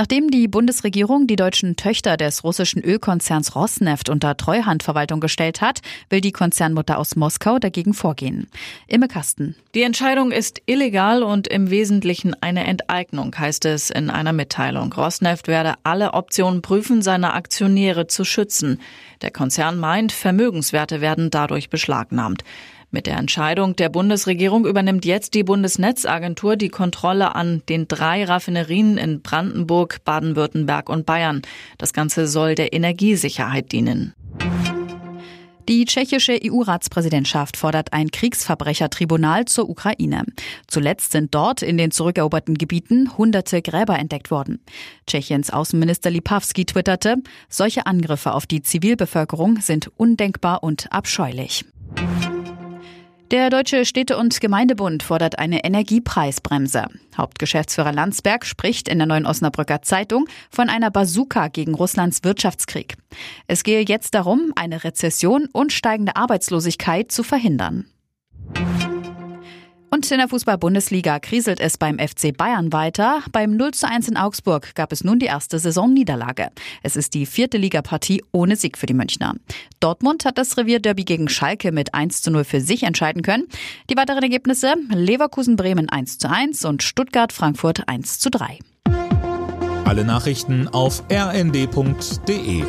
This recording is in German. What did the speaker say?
Nachdem die Bundesregierung die deutschen Töchter des russischen Ölkonzerns Rosneft unter Treuhandverwaltung gestellt hat, will die Konzernmutter aus Moskau dagegen vorgehen. Imme Kasten. Die Entscheidung ist illegal und im Wesentlichen eine Enteignung, heißt es in einer Mitteilung. Rosneft werde alle Optionen prüfen, seine Aktionäre zu schützen. Der Konzern meint, Vermögenswerte werden dadurch beschlagnahmt. Mit der Entscheidung der Bundesregierung übernimmt jetzt die Bundesnetzagentur die Kontrolle an den drei Raffinerien in Brandenburg, Baden-Württemberg und Bayern. Das Ganze soll der Energiesicherheit dienen. Die tschechische EU-Ratspräsidentschaft fordert ein Kriegsverbrechertribunal zur Ukraine. Zuletzt sind dort in den zurückeroberten Gebieten hunderte Gräber entdeckt worden. Tschechiens Außenminister Lipavsky twitterte, solche Angriffe auf die Zivilbevölkerung sind undenkbar und abscheulich. Der Deutsche Städte- und Gemeindebund fordert eine Energiepreisbremse. Hauptgeschäftsführer Landsberg spricht in der Neuen Osnabrücker Zeitung von einer Bazooka gegen Russlands Wirtschaftskrieg. Es gehe jetzt darum, eine Rezession und steigende Arbeitslosigkeit zu verhindern. Und in der Fußball-Bundesliga kriselt es beim FC Bayern weiter. Beim 0 zu 1 in Augsburg gab es nun die erste Saisonniederlage. Es ist die vierte Ligapartie ohne Sieg für die Münchner. Dortmund hat das Revierderby gegen Schalke mit 1 zu 0 für sich entscheiden können. Die weiteren Ergebnisse Leverkusen-Bremen 1 zu 1 und Stuttgart-Frankfurt 1 zu 3. Alle Nachrichten auf rnd.de